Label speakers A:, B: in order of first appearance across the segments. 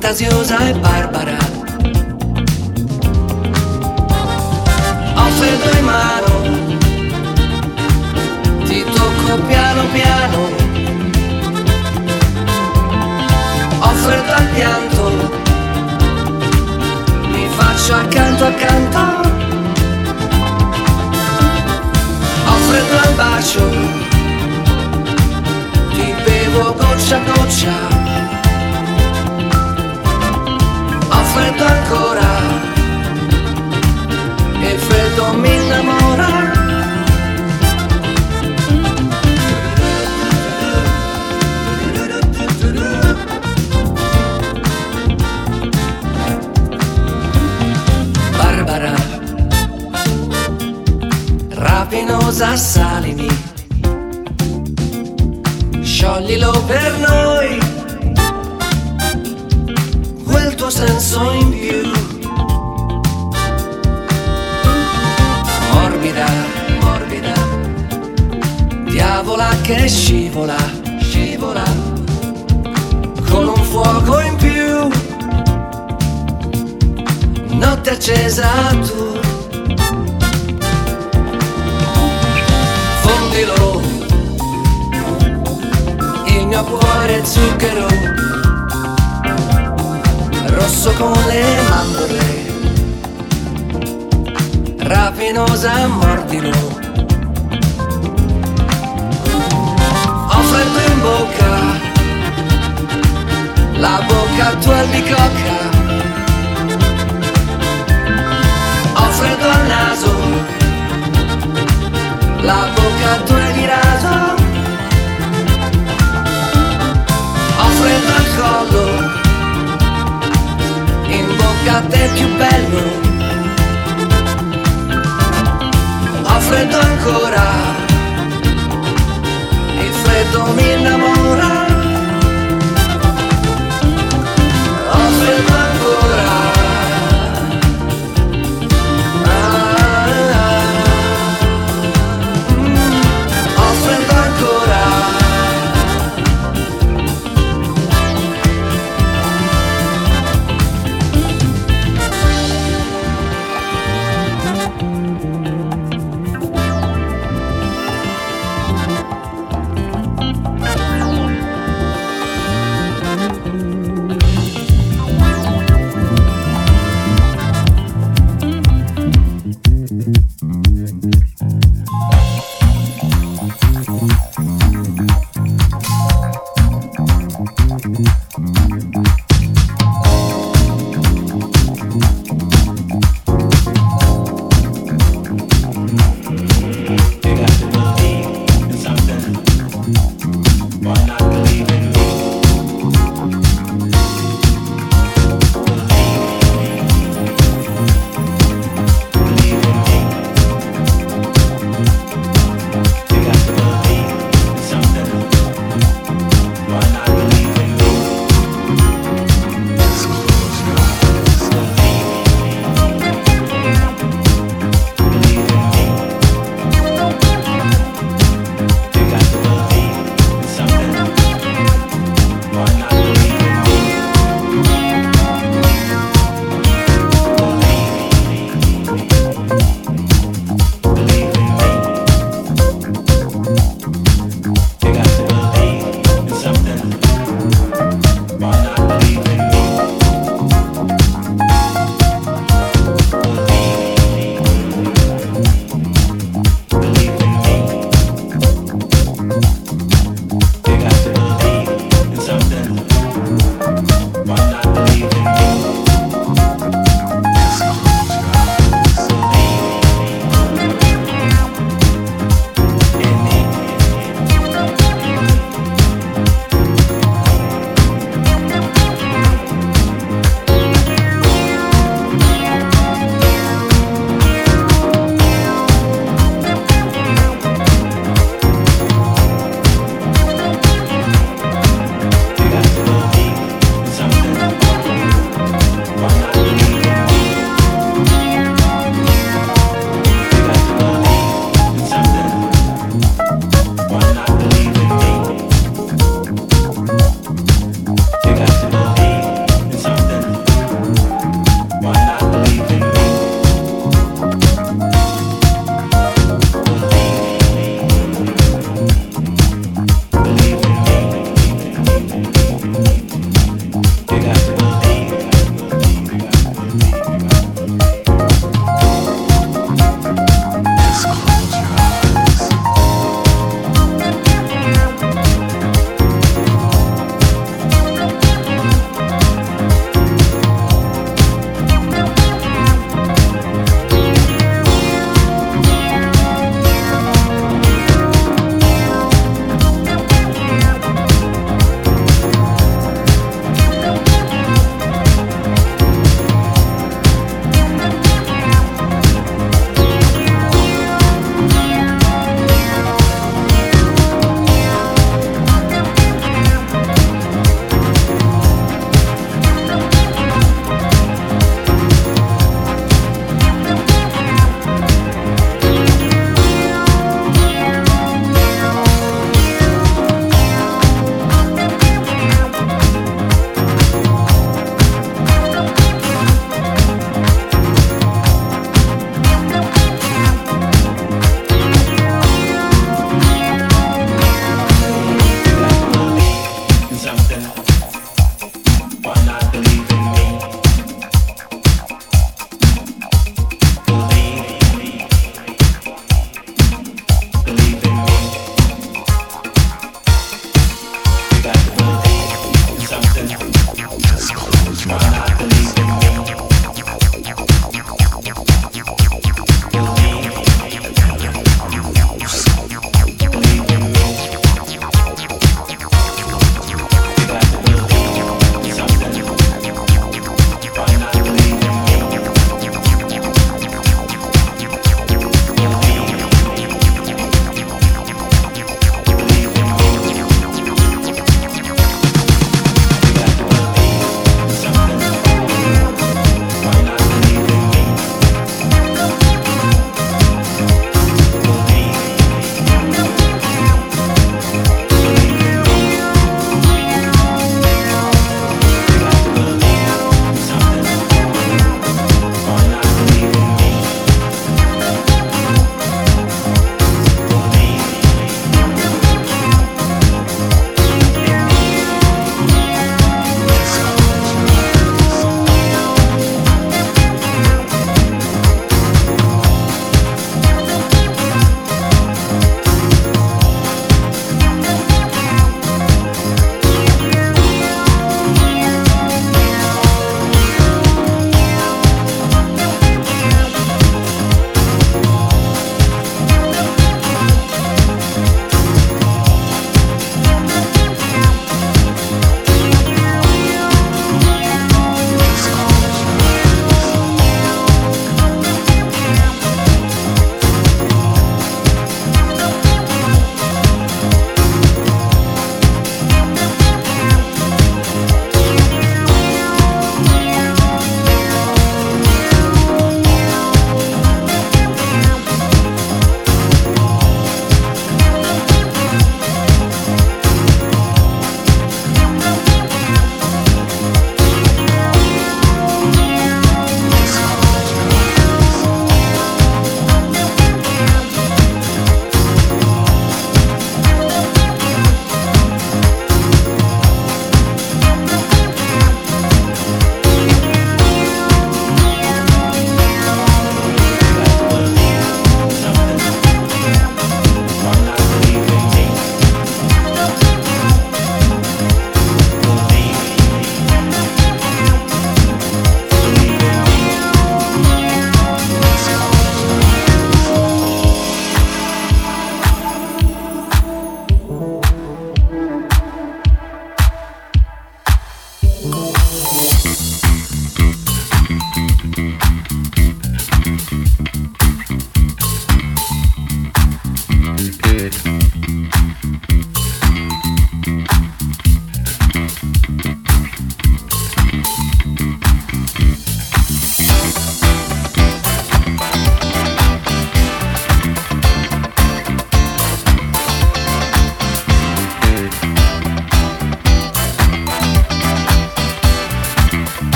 A: fantasiosa e barbara. Freddo in mano, ti tocco piano piano, ho freddo al pianto faccio accanto accanto. Ho freddo al bacio Ti bevo goccia goccia freddo ancora. E il freddo mi innamora. Rapinosa salimi, scioglilo per noi, senso in più. Morbida, morbida, diavola che scivola, scivola, con un fuoco in più, notte accesa tu. fondilo il mio cuore zucchero rosso con le mandorle. Rapinosa mordilo ho freddo in bocca la bocca tua albicocca ho freddo al naso la bocca dura di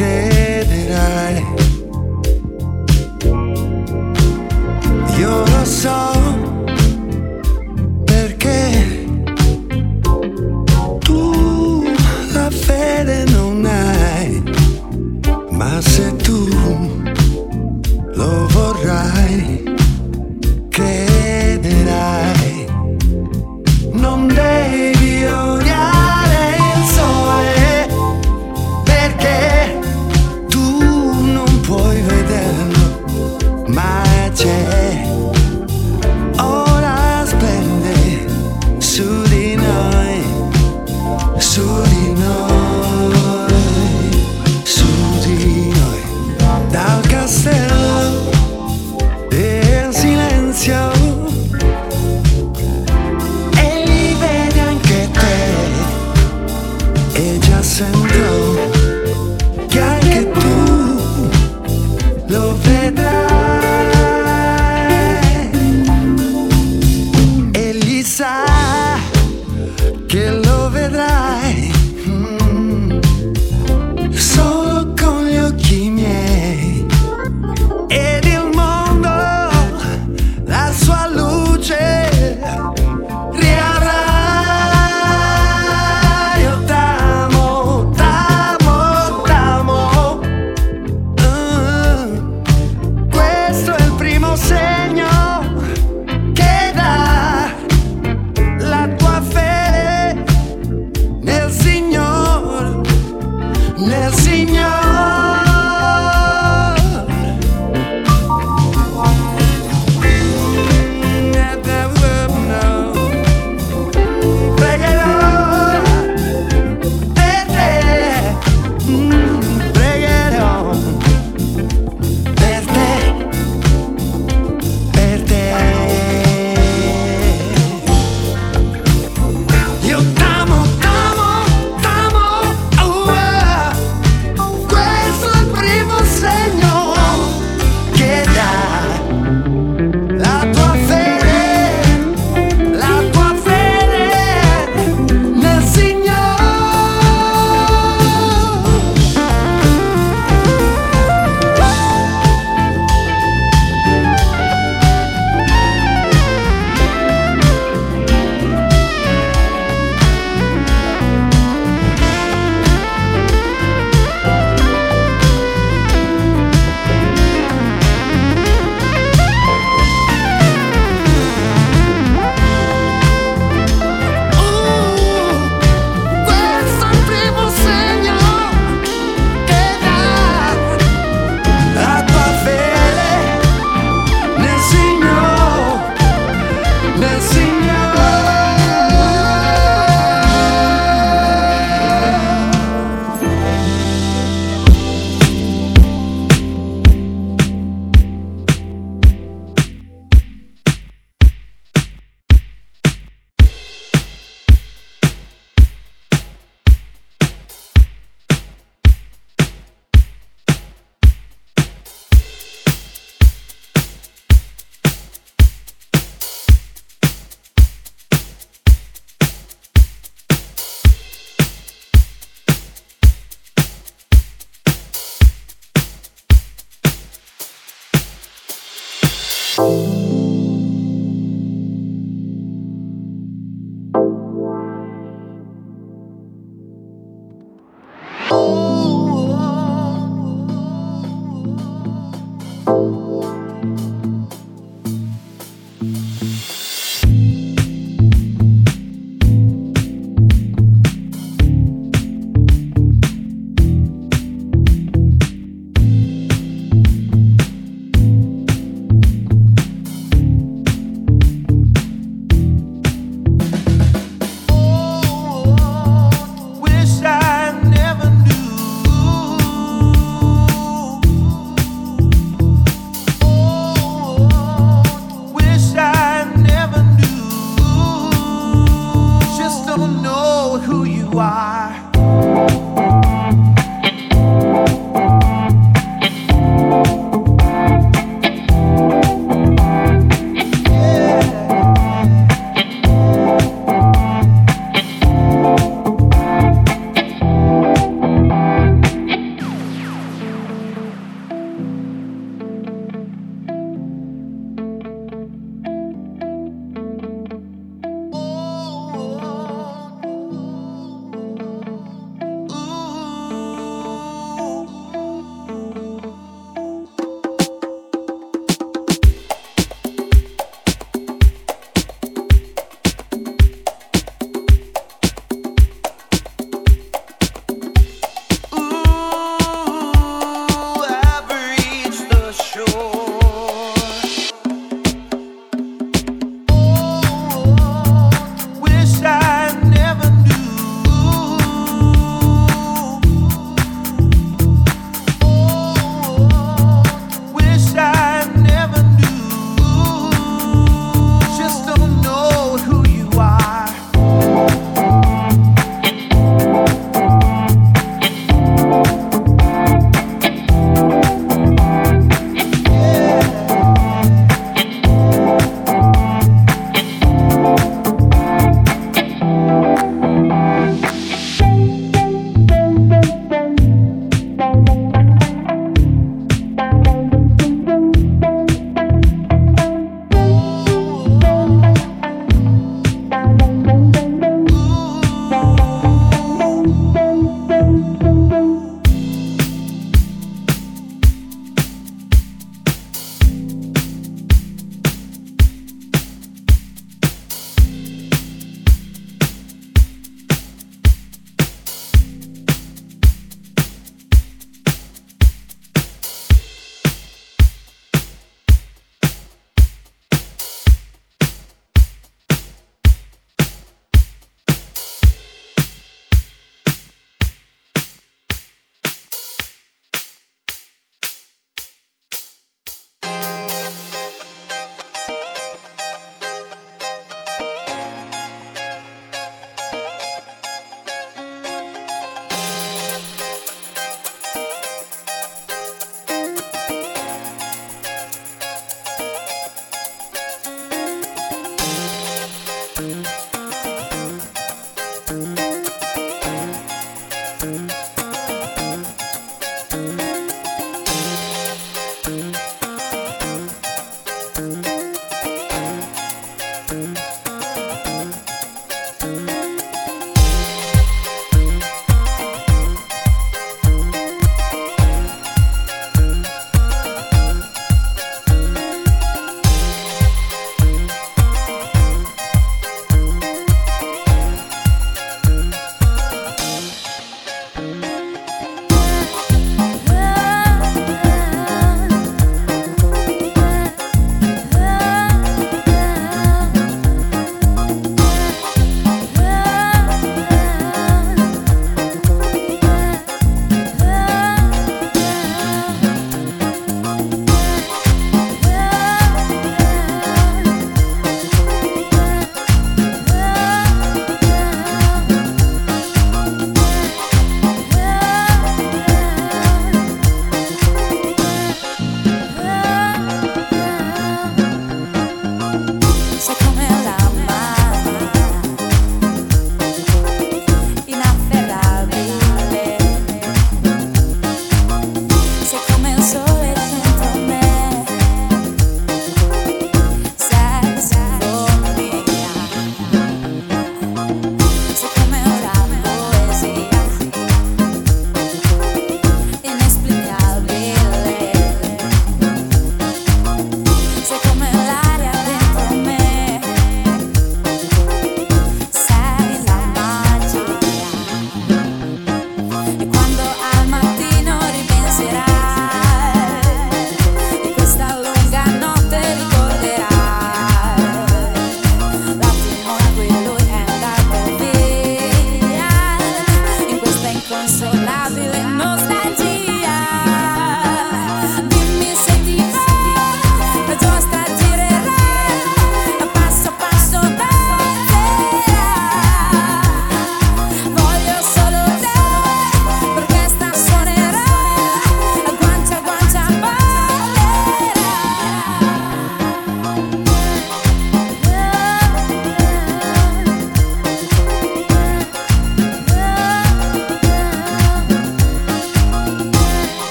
B: creer. you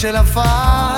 B: של עפר.